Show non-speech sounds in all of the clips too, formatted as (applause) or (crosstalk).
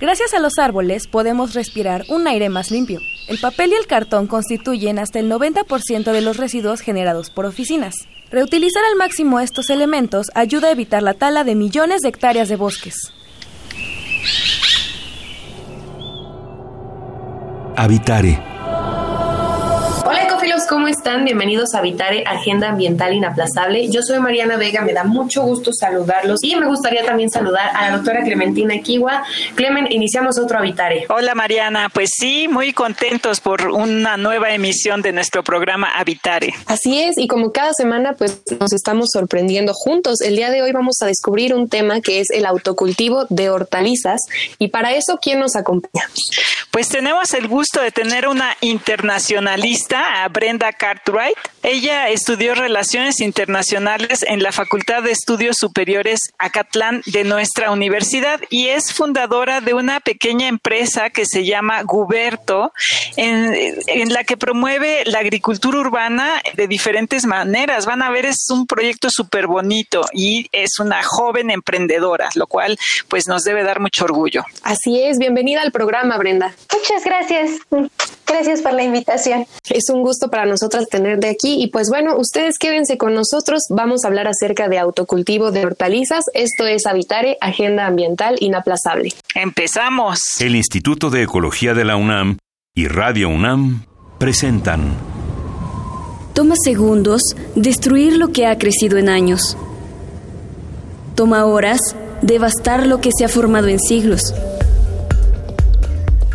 Gracias a los árboles podemos respirar un aire más limpio. El papel y el cartón constituyen hasta el 90% de los residuos generados por oficinas. Reutilizar al máximo estos elementos ayuda a evitar la tala de millones de hectáreas de bosques. Habitare ¿cómo están? Bienvenidos a Vitare, Agenda Ambiental Inaplazable. Yo soy Mariana Vega, me da mucho gusto saludarlos y me gustaría también saludar a la doctora Clementina Kiwa. Clemen, iniciamos otro Habitare. Hola Mariana, pues sí, muy contentos por una nueva emisión de nuestro programa Habitare. Así es, y como cada semana pues nos estamos sorprendiendo juntos. El día de hoy vamos a descubrir un tema que es el autocultivo de hortalizas y para eso, ¿quién nos acompaña? Pues tenemos el gusto de tener una internacionalista, a Brenda Cartwright. Ella estudió Relaciones Internacionales en la Facultad de Estudios Superiores Acatlán de nuestra universidad y es fundadora de una pequeña empresa que se llama Guberto, en, la que promueve la agricultura urbana de diferentes maneras. Van a ver, es un proyecto súper bonito y es una joven emprendedora, lo cual pues nos debe dar mucho orgullo. Así es, bienvenida al programa, Brenda. Muchas gracias. Gracias por la invitación. Es un gusto para nosotras tener de aquí y pues bueno, ustedes quédense con nosotros. Vamos a hablar acerca de autocultivo de hortalizas. Esto es Habitare, Agenda Ambiental Inaplazable. Empezamos. El Instituto de Ecología de la UNAM y Radio UNAM presentan. Toma segundos destruir lo que ha crecido en años. Toma horas devastar lo que se ha formado en siglos.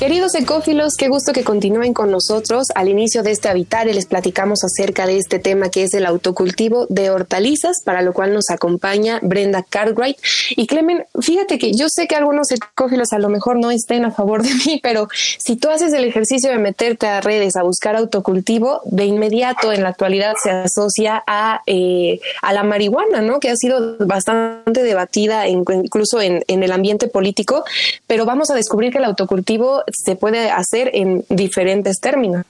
Queridos ecófilos, qué gusto que continúen con nosotros. Al inicio de este Habitare les platicamos acerca de este tema que es el autocultivo de hortalizas, para lo cual nos acompaña Brenda Cartwright. Y Clemen, fíjate que yo sé que algunos ecófilos a lo mejor no estén a favor de (laughs) mí, pero si tú haces el ejercicio de meterte a redes a buscar autocultivo, de inmediato en la actualidad se asocia a, eh, a la marihuana, ¿no? Que ha sido bastante debatida incluso en, en el ambiente político, pero vamos a descubrir que el autocultivo se puede hacer en diferentes términos.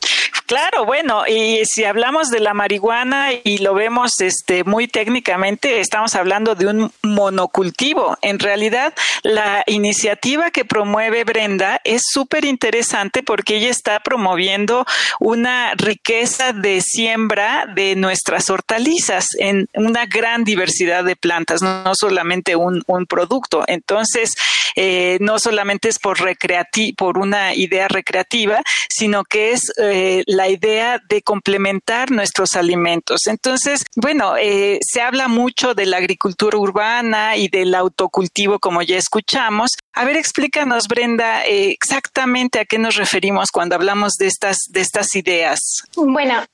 Claro, bueno, y si hablamos de la marihuana y lo vemos este muy técnicamente, estamos hablando de un monocultivo. En realidad, la iniciativa que promueve Brenda es súper interesante porque ella está promoviendo una riqueza de siembra de nuestras hortalizas en una gran diversidad de plantas, no solamente un, producto. Entonces, eh, no solamente es por por una idea recreativa, sino que es eh, la idea de complementar nuestros alimentos. Entonces, bueno, eh, se habla mucho de la agricultura urbana y del autocultivo, como ya escuchamos. A ver, explícanos, Brenda, exactamente a qué nos referimos cuando hablamos de estas, de estas ideas. Bueno,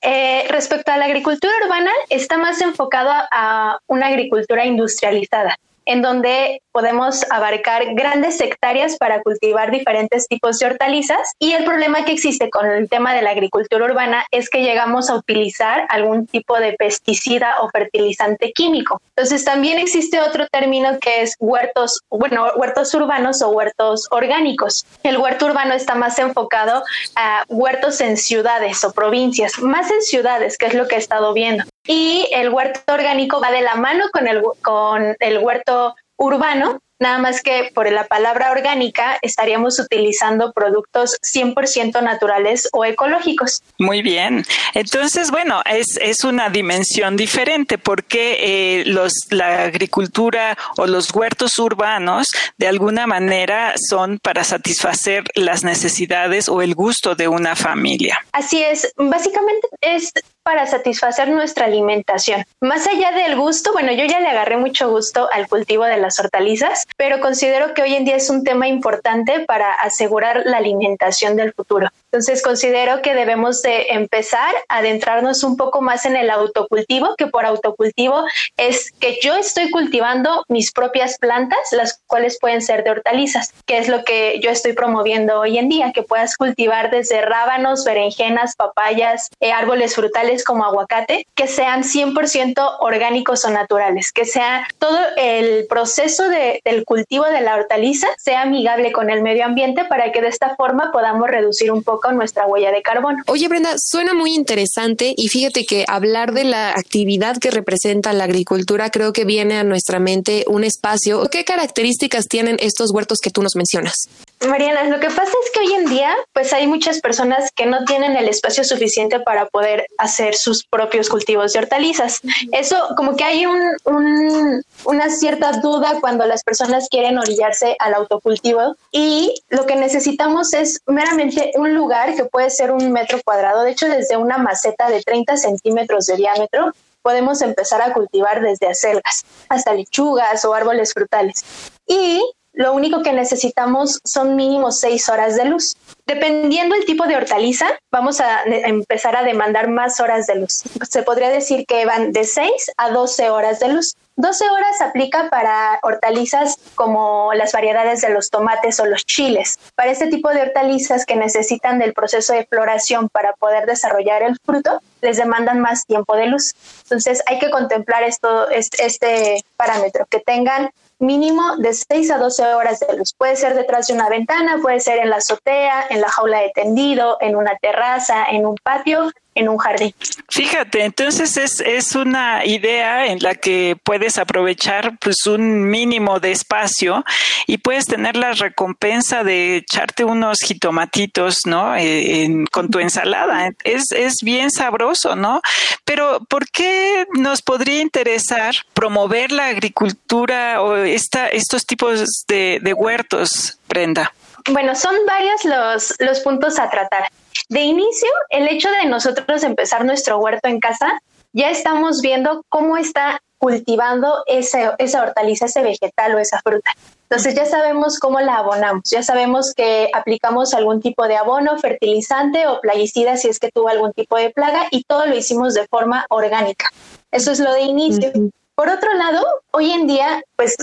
respecto a la agricultura urbana, está más enfocado a una agricultura industrializada en donde podemos abarcar grandes hectáreas para cultivar diferentes tipos de hortalizas. Y el problema que existe con el tema de la agricultura urbana es que llegamos a utilizar algún tipo de pesticida o fertilizante químico. Entonces también existe otro término que es huertos, bueno, huertos urbanos o huertos orgánicos. El huerto urbano está más enfocado a huertos en ciudades o provincias, más en ciudades, que es lo que he estado viendo. Y el huerto orgánico va de la mano con el, con el huerto urbano, nada más que por la palabra orgánica estaríamos utilizando productos 100% naturales o ecológicos. Muy bien. Entonces, bueno, es, es una dimensión diferente porque eh, los, la agricultura o los huertos urbanos de alguna manera son para satisfacer las necesidades o el gusto de una familia. Así es. Básicamente es para satisfacer nuestra alimentación. Más allá del gusto, bueno, yo ya le agarré mucho gusto al cultivo de las hortalizas, pero considero que hoy en día es un tema importante para asegurar la alimentación del futuro. Entonces considero que debemos de empezar a adentrarnos un poco más en el autocultivo, que por autocultivo es que yo estoy cultivando mis propias plantas, las cuales pueden ser de hortalizas, que es lo que yo estoy promoviendo hoy en día, que puedas cultivar desde rábanos, berenjenas, papayas, eh, árboles frutales como aguacate, que sean 100% orgánicos o naturales, que sea todo el proceso de, del cultivo de la hortaliza sea amigable con el medio ambiente para que de esta forma podamos reducir un poco nuestra huella de carbono. Oye, Brenda, suena muy interesante y fíjate que hablar de la actividad que representa la agricultura creo que viene a nuestra mente un espacio. ¿Qué características tienen estos huertos que tú nos mencionas? Mariana, lo que pasa es que hoy en día pues hay muchas personas que no tienen el espacio suficiente para poder hacer sus propios cultivos de hortalizas. Eso como que hay un, una cierta duda cuando las personas quieren orillarse al autocultivo y lo que necesitamos es meramente un lugar que puede ser un metro cuadrado, de hecho desde una maceta de 30 centímetros de diámetro podemos empezar a cultivar desde acelgas hasta lechugas o árboles frutales. Y lo único que necesitamos son mínimo seis horas de luz. Dependiendo el tipo de hortaliza, vamos a empezar a demandar más horas de luz. Se podría decir que van de 6 a 12 horas de luz. 12 horas aplica para hortalizas como las variedades de los tomates o los chiles. Para este tipo de hortalizas que necesitan del proceso de floración para poder desarrollar el fruto, les demandan más tiempo de luz. Entonces hay que contemplar esto, este parámetro, que tengan mínimo de 6 a 12 horas de luz. Puede ser detrás de una ventana, puede ser en la azotea, en la jaula de tendido, en una terraza, en un patio, en un jardín. Fíjate, entonces es, es una idea en la que puedes aprovechar pues un mínimo de espacio y puedes tener la recompensa de echarte unos jitomatitos, ¿no? Eh, con tu ensalada. Es, es bien sabroso, ¿no? Pero ¿por qué nos podría interesar promover la agricultura o esta, estos tipos de, de huertos, Brenda? Bueno, son varios los, los puntos a tratar. De inicio, el hecho de nosotros empezar nuestro huerto en casa, ya estamos viendo cómo está cultivando ese, esa hortaliza, ese vegetal o esa fruta. Entonces ya sabemos cómo la abonamos, ya sabemos que aplicamos algún tipo de abono, fertilizante o plaguicida si es que tuvo algún tipo de plaga y todo lo hicimos de forma orgánica. Eso es lo de inicio. Por otro lado, hoy en día, pues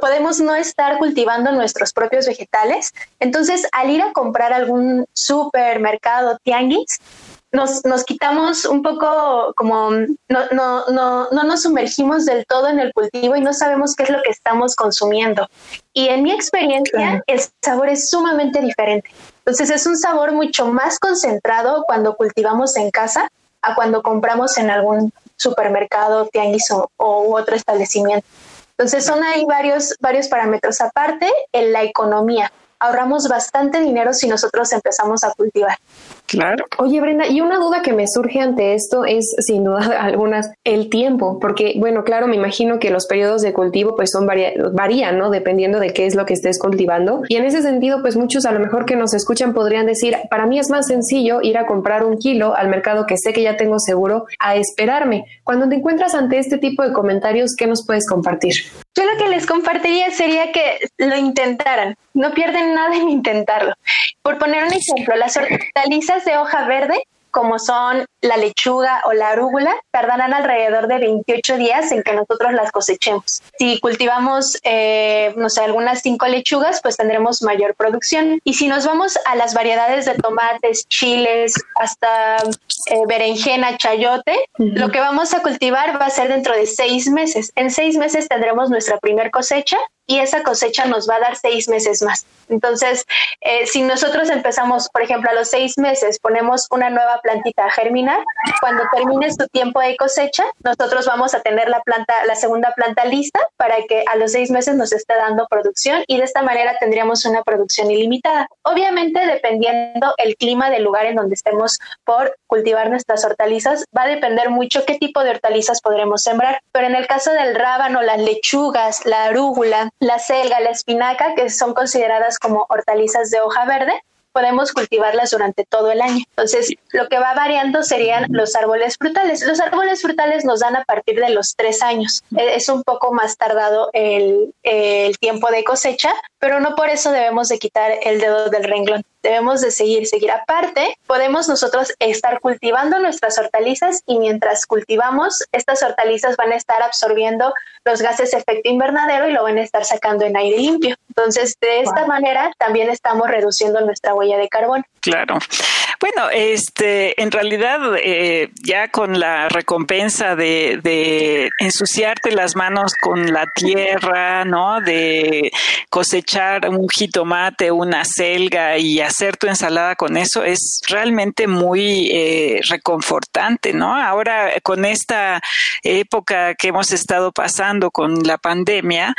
podemos no estar cultivando nuestros propios vegetales. Entonces, al ir a comprar algún supermercado, tianguis, nos, nos quitamos un poco como no, no, no, no nos sumergimos del todo en el cultivo y no sabemos qué es lo que estamos consumiendo. Y en mi experiencia, el sabor es sumamente diferente. Entonces es un sabor mucho más concentrado cuando cultivamos en casa a cuando compramos en algún supermercado, tianguis o, o otro establecimiento. Entonces son ahí varios, varios parámetros. Aparte, en la economía, ahorramos bastante dinero si nosotros empezamos a cultivar. Claro. Oye, Brenda, y una duda que me surge ante esto es, sin duda (laughs) algunas, el tiempo, porque, bueno, claro, me imagino que los periodos de cultivo pues son varían, ¿no? Dependiendo de qué es lo que estés cultivando. Y en ese sentido, pues muchos a lo mejor que nos escuchan podrían decir, para mí es más sencillo ir a comprar un kilo al mercado que sé que ya tengo seguro a esperarme. Cuando te encuentras ante este tipo de comentarios, ¿qué nos puedes compartir? Yo lo que les compartiría sería que lo intentaran. No pierden nada en intentarlo. Por poner un ejemplo, las hortalizas de hoja verde como son la lechuga o la arúgula, tardarán alrededor de 28 días en que nosotros las cosechemos. Si cultivamos, eh, no sé, algunas cinco lechugas, pues tendremos mayor producción. Y si nos vamos a las variedades de tomates, chiles, hasta eh, berenjena, chayote, lo que vamos a cultivar va a ser dentro de seis meses. En seis meses tendremos nuestra primer cosecha y esa cosecha nos va a dar seis meses más. Entonces, eh, si nosotros empezamos, por ejemplo, a los seis meses, ponemos una nueva plantita a germinar, cuando termine su tiempo de cosecha, nosotros vamos a tener la planta, la segunda planta lista para que a los seis meses nos esté dando producción y de esta manera tendríamos una producción ilimitada. Obviamente, dependiendo el clima del lugar en donde estemos por cultivar nuestras hortalizas, va a depender mucho qué tipo de hortalizas podremos sembrar. Pero en el caso del rábano, las lechugas, la arúgula, la selga, la espinaca, que son consideradas como hortalizas de hoja verde, podemos cultivarlas durante todo el año. Entonces, lo que va variando serían los árboles frutales. Los árboles frutales nos dan a partir de los tres años. E, es un poco más tardado el, el tiempo de cosecha, pero no por eso debemos de quitar el dedo del renglón debemos de seguir, seguir aparte. Podemos nosotros estar cultivando nuestras hortalizas y mientras cultivamos, estas hortalizas van a estar absorbiendo los gases de efecto invernadero y lo van a estar sacando en aire limpio. Entonces, de esta manera también estamos reduciendo nuestra huella de carbono. Claro. Bueno, este, en realidad, eh, ya con la recompensa de, de, ensuciarte las manos con la tierra, ¿no? De cosechar un jitomate, una selga y hacer tu ensalada con eso es realmente muy eh, reconfortante, ¿no? Ahora, con esta época que hemos estado pasando con la pandemia,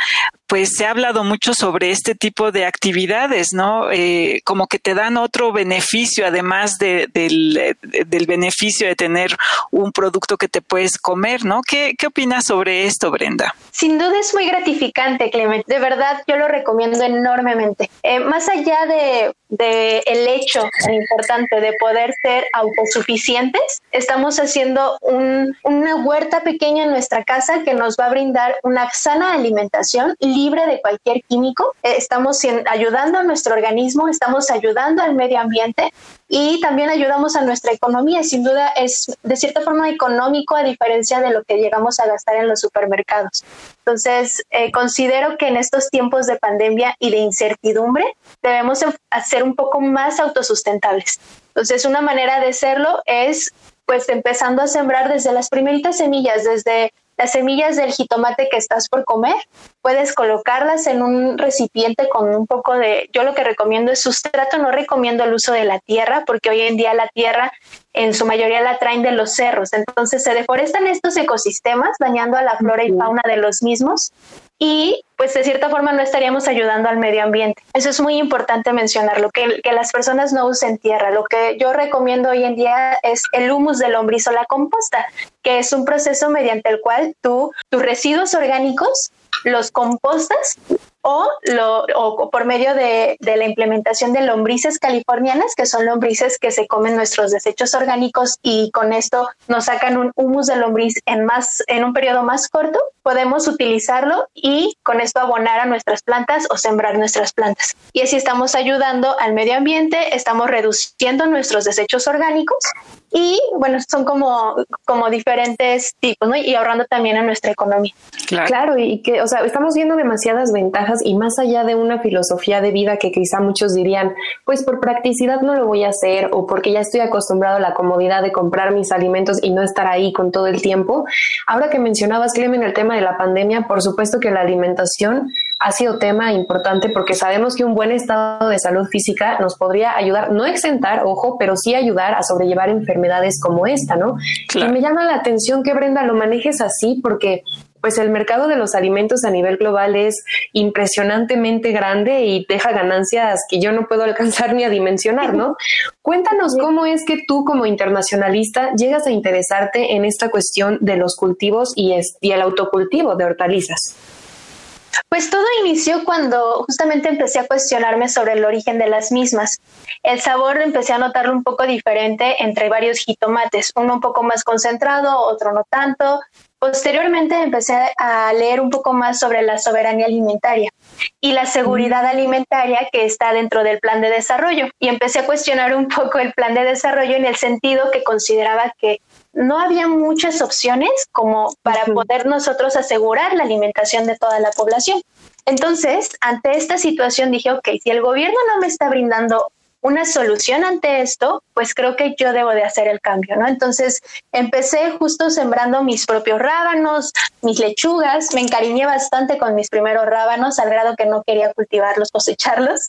pues se ha hablado mucho sobre este tipo de actividades, ¿no? Eh, como que te dan otro beneficio, además de, del, del, beneficio de tener un producto que te puedes comer, ¿no? ¿Qué, ¿Qué opinas sobre esto, Brenda? Sin duda es muy gratificante, Clement. De verdad, yo lo recomiendo enormemente. Eh, más allá de, de el hecho tan importante de poder ser autosuficientes, estamos haciendo un, una huerta pequeña en nuestra casa que nos va a brindar una sana alimentación libre de cualquier químico. Eh, estamos ayudando a nuestro organismo, estamos ayudando al medio ambiente y también ayudamos a nuestra economía. Sin duda es de cierta forma económico a diferencia de lo que llegamos a gastar en los supermercados. Entonces, eh, considero que en estos tiempos de pandemia y de incertidumbre debemos ser un poco más autosustentables. Entonces, una manera de serlo es pues empezando a sembrar desde las primeritas semillas, desde las semillas del jitomate que estás por comer, puedes colocarlas en un recipiente con un poco de, yo lo que recomiendo es sustrato, no recomiendo el uso de la tierra, porque hoy en día la tierra en su mayoría la traen de los cerros, entonces se deforestan estos ecosistemas, dañando a la flora y fauna de los mismos y pues de cierta forma no estaríamos ayudando al medio ambiente. Eso es muy importante mencionarlo, que, que las personas no usen tierra. Lo que yo recomiendo hoy en día es el humus de lombriz o la composta, que es un proceso mediante el cual tú tus residuos orgánicos los compostas o, lo, o por medio de, de, la implementación de lombrices californianas, que son lombrices que se comen nuestros desechos orgánicos y con esto nos sacan un humus de lombriz en, más, en un periodo más corto, podemos utilizarlo y con esto abonar a nuestras plantas o sembrar nuestras plantas. Y así estamos ayudando al medio ambiente, estamos reduciendo nuestros desechos orgánicos y bueno, son como, como diferentes tipos, ¿no? Y ahorrando también a nuestra economía. Claro. claro, y que, o sea, estamos viendo demasiadas ventajas y más allá de una filosofía de vida que quizá muchos dirían, pues por practicidad no lo voy a hacer o porque ya estoy acostumbrado a la comodidad de comprar mis alimentos y no estar ahí con todo el tiempo. Ahora que mencionabas, Clemen, el tema de la pandemia, por supuesto que la alimentación ha sido tema importante porque sabemos que un buen estado de salud física nos podría ayudar, no exentar, ojo, pero sí ayudar a sobrellevar enfermedades como esta, ¿no? Y me llama la atención que Brenda lo manejes así porque pues el mercado de los alimentos a nivel global es impresionantemente grande y deja ganancias que yo no puedo alcanzar ni a dimensionar, ¿no? (laughs) Cuéntanos cómo es que tú como internacionalista llegas a interesarte en esta cuestión de los cultivos y, y el autocultivo de hortalizas. Pues todo inició cuando justamente empecé a cuestionarme sobre el origen de las mismas. El sabor empecé a notarlo un poco diferente entre varios jitomates, uno un poco más concentrado, otro no tanto. Posteriormente empecé a leer un poco más sobre la soberanía alimentaria y la seguridad alimentaria que está dentro del plan de desarrollo. Y empecé a cuestionar un poco el plan de desarrollo en el sentido que consideraba que no había muchas opciones como para poder nosotros asegurar la alimentación de toda la población. Entonces, ante esta situación dije, ok, si el gobierno no me está brindando una solución ante esto, pues creo que yo debo de hacer el cambio, ¿no? Entonces empecé justo sembrando mis propios rábanos, mis lechugas, me encariñé bastante con mis primeros rábanos al grado que no quería cultivarlos, cosecharlos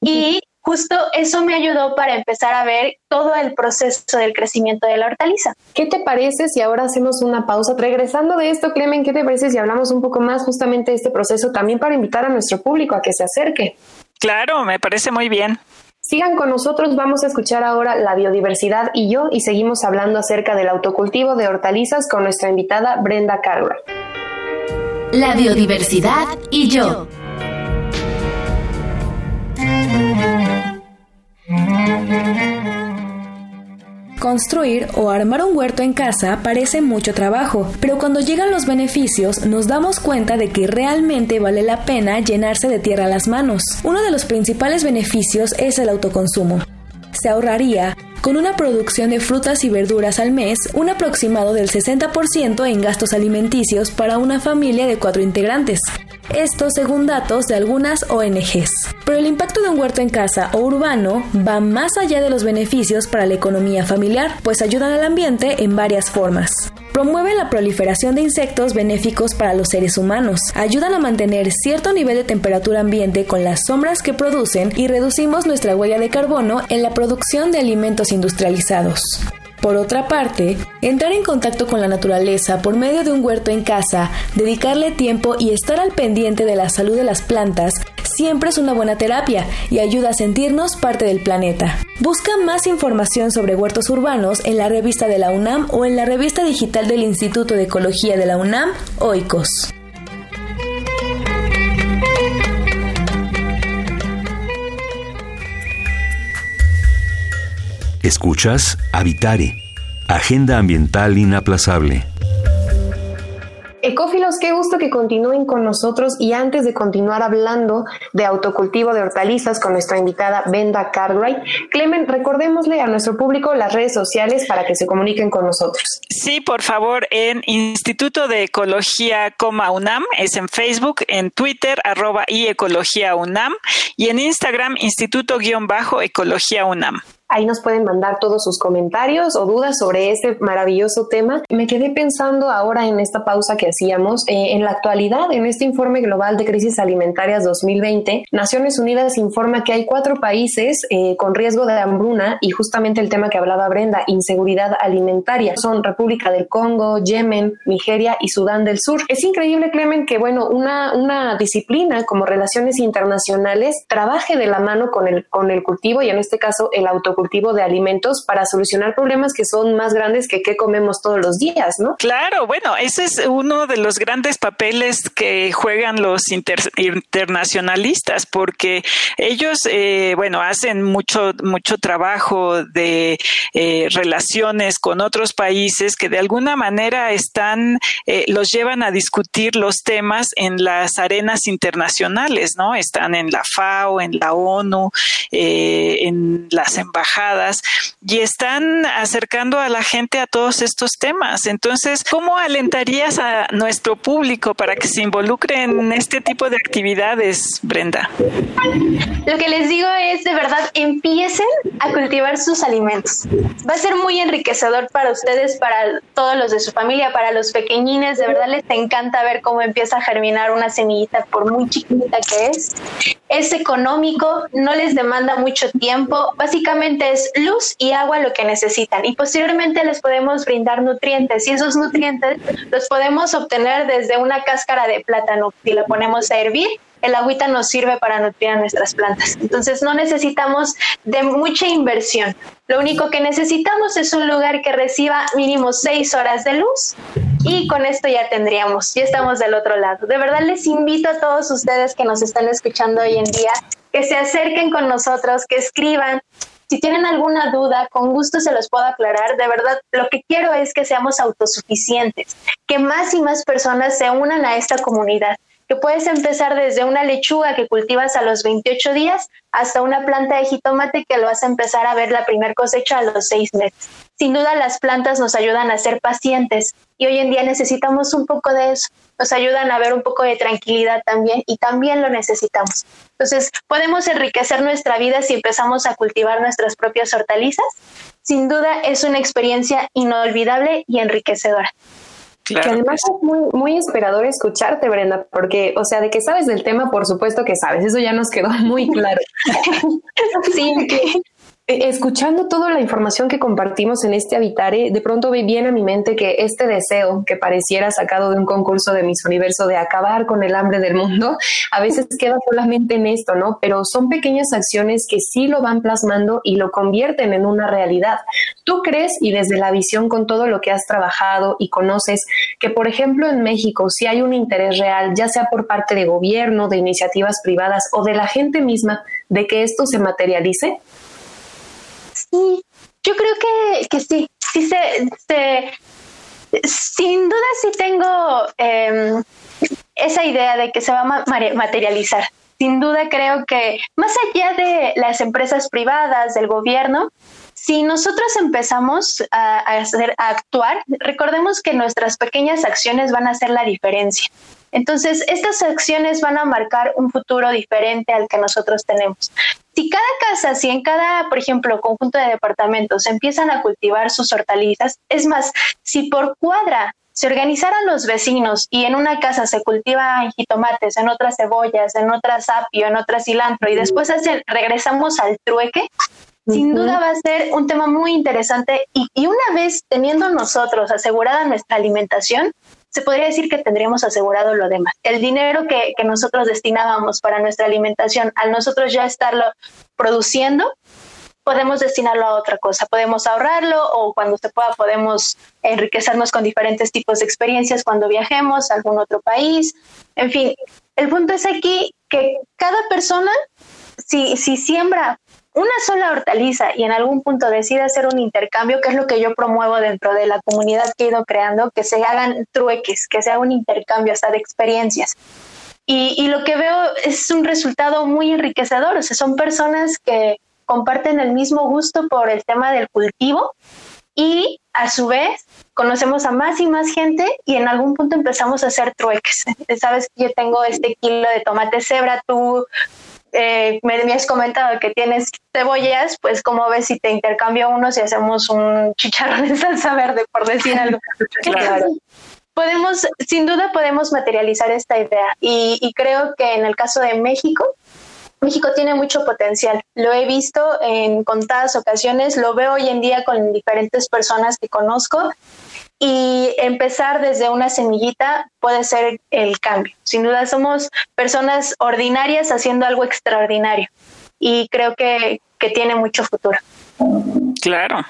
y justo eso me ayudó para empezar a ver todo el proceso del crecimiento de la hortaliza. ¿Qué te parece si ahora hacemos una pausa? Regresando de esto, Clemen, ¿qué te parece si hablamos un poco más justamente de este proceso también para invitar a nuestro público a que se acerque? Claro, me parece muy bien. Sigan con nosotros, vamos a escuchar ahora la biodiversidad y yo y seguimos hablando acerca del autocultivo de hortalizas con nuestra invitada Brenda Carver. La biodiversidad y yo. Construir o armar un huerto en casa parece mucho trabajo, pero cuando llegan los beneficios nos damos cuenta de que realmente vale la pena llenarse de tierra las manos. Uno de los principales beneficios es el autoconsumo. Se ahorraría con una producción de frutas y verduras al mes, un aproximado del 60% en gastos alimenticios para una familia de cuatro integrantes. Esto según datos de algunas ONGs. Pero el impacto de un huerto en casa o urbano va más allá de los beneficios para la economía familiar, pues ayudan al ambiente en varias formas. Promueve la proliferación de insectos benéficos para los seres humanos. Ayudan a mantener cierto nivel de temperatura ambiente con las sombras que producen y reducimos nuestra huella de carbono en la producción de alimentos industrializados. Por otra parte, entrar en contacto con la naturaleza por medio de un huerto en casa, dedicarle tiempo y estar al pendiente de la salud de las plantas siempre es una buena terapia y ayuda a sentirnos parte del planeta. Busca más información sobre huertos urbanos en la revista de la UNAM o en la revista digital del Instituto de Ecología de la UNAM, OICOS. Escuchas Habitare, Agenda Ambiental Inaplazable. Ecófilos, qué gusto que continúen con nosotros y antes de continuar hablando de autocultivo de hortalizas con nuestra invitada Benda Cartwright, Clemen, recordémosle a nuestro público las redes sociales para que se comuniquen con nosotros. Sí, por favor, en Instituto de Ecología, UNAM, es en Facebook, en Twitter, arroba y Ecología UNAM y en Instagram, Instituto-Ecología UNAM. Ahí nos pueden mandar todos sus comentarios o dudas sobre este maravilloso tema. Me quedé pensando ahora en esta pausa que hacíamos, eh, en la actualidad, en este informe global de crisis alimentarias 2020, Naciones Unidas informa que hay cuatro países eh, con riesgo de hambruna y justamente el tema que hablaba Brenda, inseguridad alimentaria, son República del Congo, Yemen, Nigeria y Sudán del Sur. Es increíble, Clemen, que bueno, una, una disciplina como relaciones internacionales trabaje de la mano con el, con el cultivo y en este caso el auto cultivo de alimentos para solucionar problemas que son más grandes que qué comemos todos los días, ¿no? Claro, bueno, ese es uno de los grandes papeles que juegan los internacionalistas, porque ellos, eh, bueno, hacen mucho, mucho trabajo de eh, relaciones con otros países que de alguna manera están, eh, los llevan a discutir los temas en las arenas internacionales, ¿no? Están en la FAO, en la ONU, en las embajadas y están acercando a la gente a todos estos temas. Entonces, ¿cómo alentarías a nuestro público para que se involucre en este tipo de actividades, Brenda? Lo que les digo es, de verdad, empiecen a cultivar sus alimentos. Va a ser muy enriquecedor para ustedes, para todos los de su familia, para los pequeñines. De verdad les encanta ver cómo empieza a germinar una semillita, por muy chiquita que es. Es económico, no les demanda mucho tiempo. Básicamente, es luz y agua lo que necesitan y posteriormente les podemos brindar nutrientes y esos nutrientes los podemos obtener desde una cáscara de plátano. Si la ponemos a hervir, el agüita nos sirve para nutrir a nuestras plantas. Entonces no necesitamos de mucha inversión. Lo único que necesitamos es un lugar que reciba mínimo seis horas de luz y con esto ya tendríamos, ya estamos del otro lado. De verdad les invito a todos ustedes que nos están escuchando hoy en día que se acerquen con nosotros, que escriban, si tienen alguna duda, con gusto se los puedo aclarar. De verdad, lo que quiero es que seamos autosuficientes, que más y más personas se unan a esta comunidad que puedes empezar desde una lechuga que cultivas a los 28 días hasta una planta de jitomate que lo vas a empezar a ver la primer cosecha a los seis meses. Sin duda las plantas nos ayudan a ser pacientes y hoy en día necesitamos un poco de eso. Nos ayudan a ver un poco de tranquilidad también y también lo necesitamos. Entonces, podemos enriquecer nuestra vida si empezamos a cultivar nuestras propias hortalizas. Sin duda es una experiencia inolvidable y enriquecedora que además es muy, muy inspirador escucharte, Brenda, porque, o sea, de que sabes del tema, por supuesto que sabes, eso ya nos quedó (laughs) muy claro. (laughs) sí, que escuchando toda la información que compartimos en este Habitare, de pronto viene a mi mente que este deseo que pareciera sacado de un concurso de Miss Universo de acabar con el hambre del mundo, (laughs) a veces queda solamente en esto, ¿no? Pero son pequeñas acciones que sí lo van plasmando y lo convierten en una realidad. ¿Tú crees, y desde la visión con todo lo que has trabajado y conoces, que por ejemplo en México si hay un interés real, ya sea por parte de gobierno, de iniciativas privadas o de la gente misma, de que esto se materialice? Sí, Yo creo que, que sí, sí se, sin duda sí tengo em, esa idea de que se va a materializar. Sin duda creo que más allá de las empresas privadas, del gobierno, si nosotros empezamos a, hacer, a actuar, recordemos que nuestras pequeñas acciones van a hacer la diferencia. Entonces, estas acciones van a marcar un futuro diferente al que nosotros tenemos. Si cada casa, si en cada, por ejemplo, conjunto de departamentos empiezan a cultivar sus hortalizas, es más, si por cuadra se organizaran los vecinos y en una casa se cultivan jitomates, en otras cebollas, en otras apio, en otras cilantro y después regresamos al trueque, sin duda va a ser un tema muy interesante y, y, una vez teniendo nosotros asegurada nuestra alimentación, se podría decir que tendríamos asegurado lo demás. El dinero que, que nosotros destinábamos para nuestra alimentación, al nosotros ya estarlo produciendo, podemos destinarlo a otra cosa, podemos ahorrarlo o cuando se pueda podemos enriquecernos con diferentes tipos de experiencias cuando viajemos a algún otro país. En fin, el punto es aquí que cada persona, si, si siembra una sola hortaliza y en algún punto decide hacer un intercambio, que es lo que yo promuevo dentro de la comunidad que he ido creando, que se hagan trueques, que sea un intercambio hasta de experiencias. Y, lo que veo es un resultado muy enriquecedor, o sea, son personas que comparten el mismo gusto por el tema del cultivo y a su vez conocemos a más y más gente y en algún punto empezamos a hacer trueques. (laughs) Sabes yo tengo este kilo de tomate cebra, tú eh, me, has comentado que tienes cebollas, pues como ves si te intercambio unos y hacemos un chicharrón de salsa verde, por decir algo. (laughs) podemos, sin duda podemos materializar esta idea y, y creo que en el caso de México, México tiene mucho potencial. Lo he visto en contadas ocasiones, lo veo hoy en día con diferentes personas que conozco y empezar desde una semillita puede ser el cambio. Sin duda somos personas ordinarias haciendo algo extraordinario y creo que, que tiene mucho futuro. Claro,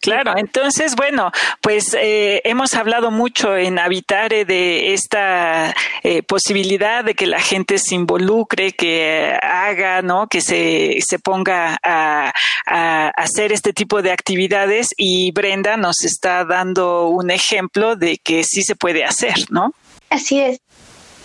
claro. Entonces, bueno, pues eh, hemos hablado mucho en Habitare de esta eh, posibilidad de que la gente se involucre, que haga, ¿no? Que se, se ponga a, a hacer este tipo de actividades y Brenda nos está dando un ejemplo de que sí se puede hacer, ¿no? Así es.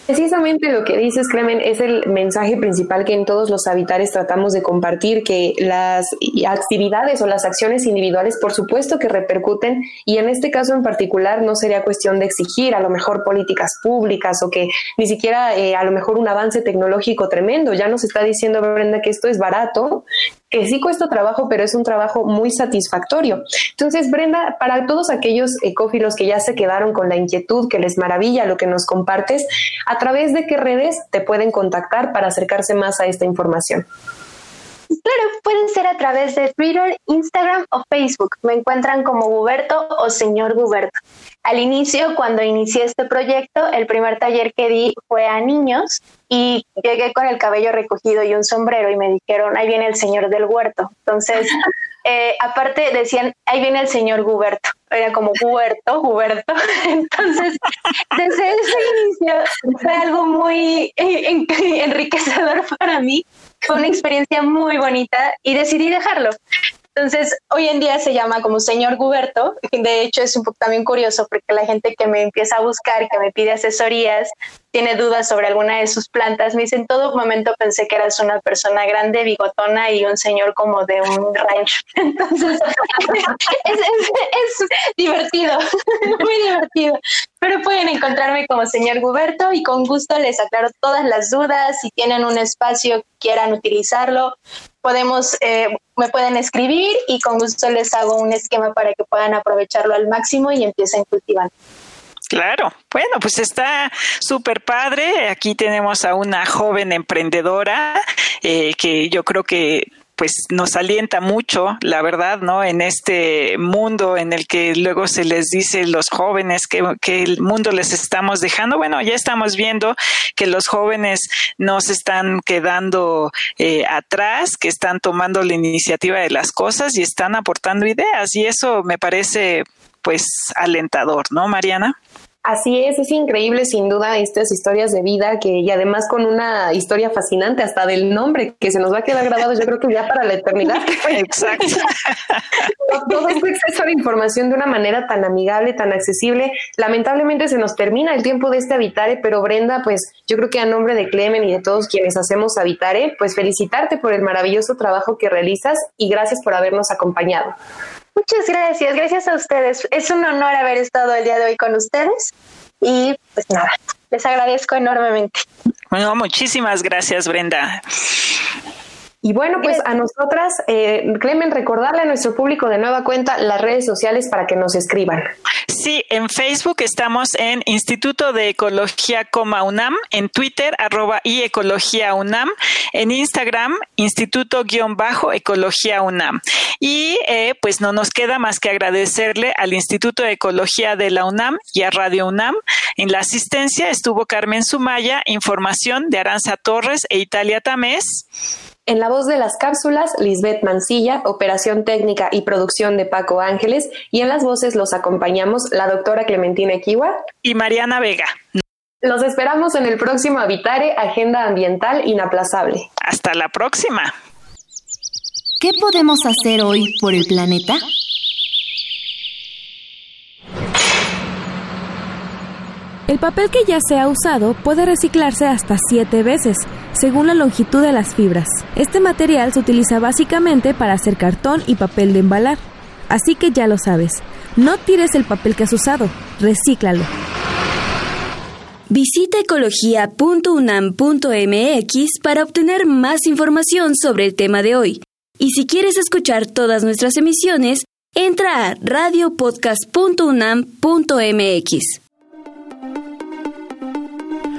Precisamente lo que dices, Clemen, es el mensaje principal que en todos los habitares tratamos de compartir, que las actividades o las acciones individuales, por supuesto que repercuten, y en este caso en particular no sería cuestión de exigir a lo mejor políticas públicas o que ni siquiera eh, a lo mejor un avance tecnológico tremendo. Ya nos está diciendo Brenda que esto es barato, que sí cuesta trabajo, pero es un trabajo muy satisfactorio. Entonces, Brenda, para todos aquellos ecófilos que ya se quedaron con la inquietud, que les maravilla lo que nos compartes, ¿a través de qué redes te pueden contactar para acercarse más a esta información? Claro, pueden ser a través de Twitter, Instagram o Facebook. Me encuentran como Guberto o señor Guberto. Al inicio, cuando inicié este proyecto, el primer taller que di fue a niños y llegué con el cabello recogido y un sombrero y me dijeron, ahí viene el señor del huerto. Entonces, (laughs) eh, aparte decían, ahí viene el señor Guberto. Era como Guberto, Guberto. (laughs) Entonces, desde ese inicio fue algo muy enriquecedor para mí. Fue una experiencia muy bonita y decidí dejarlo. Entonces, hoy en día se llama como señor Guberto. De hecho, es un poco también curioso porque la gente que me empieza a buscar, que me pide asesorías, tiene dudas sobre alguna de sus plantas, me dice, en todo momento pensé que eras una persona grande, bigotona y un señor como de un rancho. (laughs) Entonces, (laughs) es, es divertido, (laughs) muy divertido. Pero pueden encontrarme como señor Guberto y con gusto les aclaro todas las dudas. Si tienen un espacio, quieran utilizarlo, podemos, eh, me pueden escribir y con gusto les hago un esquema para que puedan aprovecharlo al máximo y empiecen cultivando. Claro, bueno, pues está súper padre. Aquí tenemos a una joven emprendedora eh, que yo creo que pues nos alienta mucho, la verdad, ¿no? En este mundo en el que luego se les dice los jóvenes que, que el mundo les estamos dejando. Bueno, ya estamos viendo que los jóvenes no se están quedando eh, atrás, que están tomando la iniciativa de las cosas y están aportando ideas. Y eso me parece, pues, alentador, ¿no, Mariana? Así es, es increíble sin duda estas historias de vida que y además con una historia fascinante hasta del nombre que se nos va a quedar grabado yo creo que ya para la eternidad. (laughs) Exacto. Todo este exceso de información de una manera tan amigable, tan accesible. Lamentablemente se nos termina el tiempo de este Habitare, pero Brenda, pues yo creo que a nombre de Clemen y de todos quienes hacemos Habitare, pues felicitarte por el maravilloso trabajo que realizas y gracias por habernos acompañado. Muchas gracias, gracias a ustedes. Es un honor haber estado el día de hoy con ustedes y pues nada, les agradezco enormemente. Bueno, muchísimas gracias Brenda. Y bueno, pues a nosotras, eh, Clemen, recordarle a nuestro público de nueva cuenta las redes sociales para que nos escriban. Sí, en Facebook estamos en Instituto de Ecología, UNAM, en Twitter, arroba y Ecología UNAM, en Instagram, Instituto-Ecología UNAM. Y eh, pues no nos queda más que agradecerle al Instituto de Ecología de la UNAM y a Radio UNAM. En la asistencia estuvo Carmen Sumaya, información de Aranza Torres e Italia Tamés. En la voz de las cápsulas, Lisbeth Mancilla, operación técnica y producción de Paco Ángeles, y en las voces los acompañamos la doctora Clementina Equiwa y Mariana Vega. Los esperamos en el próximo Habitare, Agenda Ambiental Inaplazable. Hasta la próxima. ¿Qué podemos hacer hoy por el planeta? El papel que ya se ha usado puede reciclarse hasta siete veces, según la longitud de las fibras. Este material se utiliza básicamente para hacer cartón y papel de embalar. Así que ya lo sabes, no tires el papel que has usado, recíclalo. Visita ecología.unam.mx para obtener más información sobre el tema de hoy. Y si quieres escuchar todas nuestras emisiones, entra a radiopodcast.unam.mx.